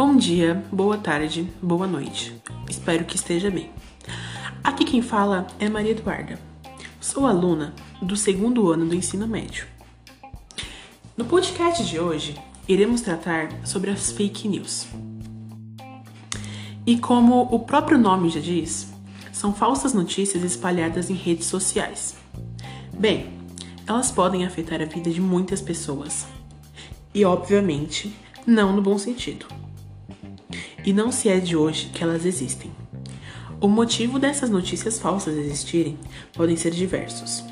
Bom dia, boa tarde, boa noite. Espero que esteja bem. Aqui quem fala é Maria Eduarda. Sou aluna do segundo ano do ensino médio. No podcast de hoje, iremos tratar sobre as fake news. E como o próprio nome já diz, são falsas notícias espalhadas em redes sociais. Bem, elas podem afetar a vida de muitas pessoas. E, obviamente, não no bom sentido. E não se é de hoje que elas existem. O motivo dessas notícias falsas existirem podem ser diversos.